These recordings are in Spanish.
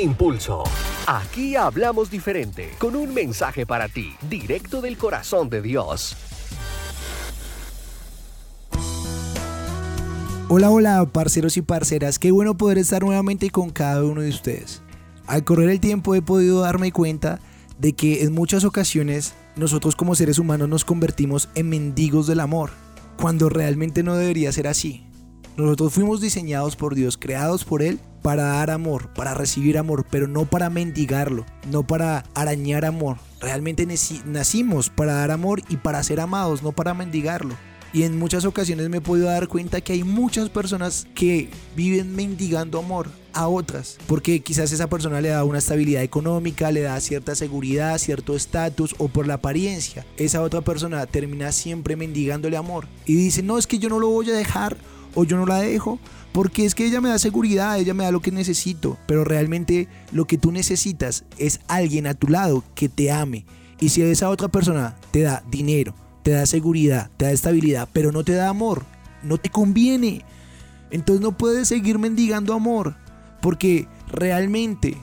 Impulso. Aquí hablamos diferente, con un mensaje para ti, directo del corazón de Dios. Hola, hola, parceros y parceras, qué bueno poder estar nuevamente con cada uno de ustedes. Al correr el tiempo he podido darme cuenta de que en muchas ocasiones nosotros como seres humanos nos convertimos en mendigos del amor, cuando realmente no debería ser así. Nosotros fuimos diseñados por Dios, creados por Él para dar amor, para recibir amor, pero no para mendigarlo, no para arañar amor. Realmente nacimos para dar amor y para ser amados, no para mendigarlo. Y en muchas ocasiones me he podido dar cuenta que hay muchas personas que viven mendigando amor a otras, porque quizás esa persona le da una estabilidad económica, le da cierta seguridad, cierto estatus o por la apariencia. Esa otra persona termina siempre mendigándole amor y dice, no, es que yo no lo voy a dejar o yo no la dejo porque es que ella me da seguridad, ella me da lo que necesito, pero realmente lo que tú necesitas es alguien a tu lado que te ame. Y si esa otra persona te da dinero, te da seguridad, te da estabilidad, pero no te da amor, no te conviene. Entonces no puedes seguir mendigando amor, porque realmente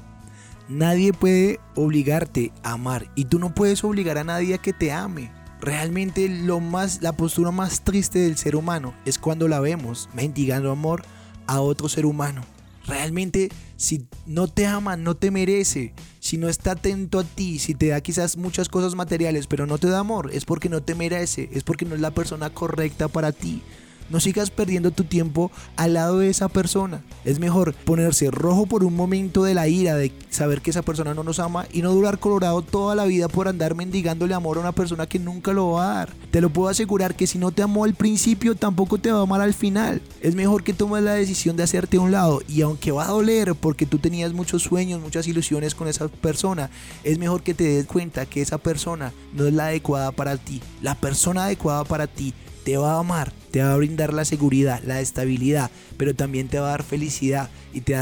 nadie puede obligarte a amar y tú no puedes obligar a nadie a que te ame. Realmente lo más la postura más triste del ser humano es cuando la vemos mendigando amor a otro ser humano. Realmente si no te ama, no te merece, si no está atento a ti, si te da quizás muchas cosas materiales, pero no te da amor, es porque no te merece, es porque no es la persona correcta para ti. No sigas perdiendo tu tiempo al lado de esa persona. Es mejor ponerse rojo por un momento de la ira, de saber que esa persona no nos ama y no durar colorado toda la vida por andar mendigándole amor a una persona que nunca lo va a dar. Te lo puedo asegurar que si no te amó al principio, tampoco te va a amar al final. Es mejor que tomes la decisión de hacerte a un lado y aunque va a doler porque tú tenías muchos sueños, muchas ilusiones con esa persona, es mejor que te des cuenta que esa persona no es la adecuada para ti. La persona adecuada para ti te va a amar, te va a brindar la seguridad, la estabilidad, pero también te va a dar felicidad y te,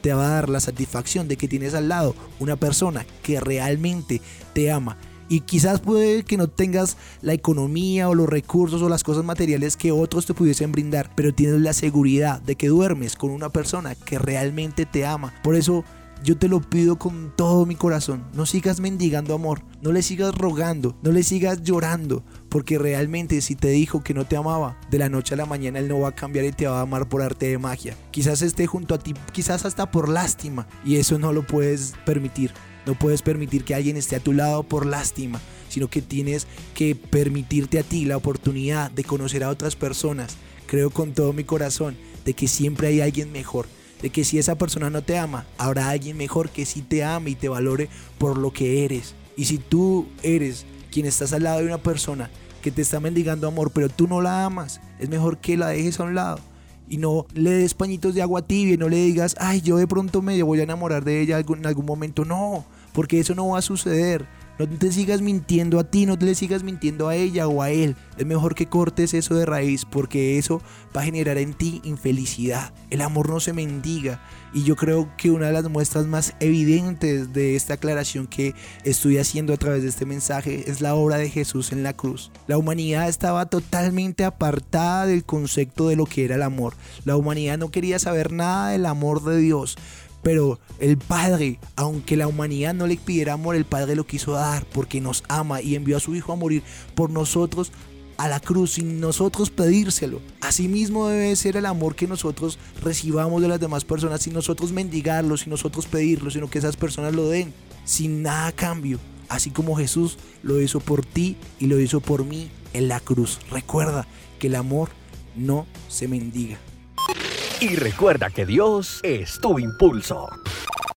te va a dar la satisfacción de que tienes al lado una persona que realmente te ama. Y quizás puede que no tengas la economía o los recursos o las cosas materiales que otros te pudiesen brindar, pero tienes la seguridad de que duermes con una persona que realmente te ama. Por eso yo te lo pido con todo mi corazón. No sigas mendigando amor. No le sigas rogando. No le sigas llorando. Porque realmente si te dijo que no te amaba, de la noche a la mañana él no va a cambiar y te va a amar por arte de magia. Quizás esté junto a ti, quizás hasta por lástima. Y eso no lo puedes permitir. No puedes permitir que alguien esté a tu lado por lástima, sino que tienes que permitirte a ti la oportunidad de conocer a otras personas. Creo con todo mi corazón de que siempre hay alguien mejor de que si esa persona no te ama, habrá alguien mejor que sí te ame y te valore por lo que eres. Y si tú eres quien estás al lado de una persona que te está mendigando amor, pero tú no la amas, es mejor que la dejes a un lado y no le des pañitos de agua tibia y no le digas, ay, yo de pronto me voy a enamorar de ella en algún momento. No, porque eso no va a suceder. No te sigas mintiendo a ti, no te le sigas mintiendo a ella o a él. Es mejor que cortes eso de raíz porque eso va a generar en ti infelicidad. El amor no se mendiga. Y yo creo que una de las muestras más evidentes de esta aclaración que estoy haciendo a través de este mensaje es la obra de Jesús en la cruz. La humanidad estaba totalmente apartada del concepto de lo que era el amor. La humanidad no quería saber nada del amor de Dios. Pero el Padre, aunque la humanidad no le pidiera amor, el Padre lo quiso dar porque nos ama y envió a su Hijo a morir por nosotros a la cruz sin nosotros pedírselo. Asimismo debe ser el amor que nosotros recibamos de las demás personas sin nosotros mendigarlo, sin nosotros pedirlo, sino que esas personas lo den sin nada a cambio. Así como Jesús lo hizo por ti y lo hizo por mí en la cruz. Recuerda que el amor no se mendiga. Y recuerda que Dios es tu impulso.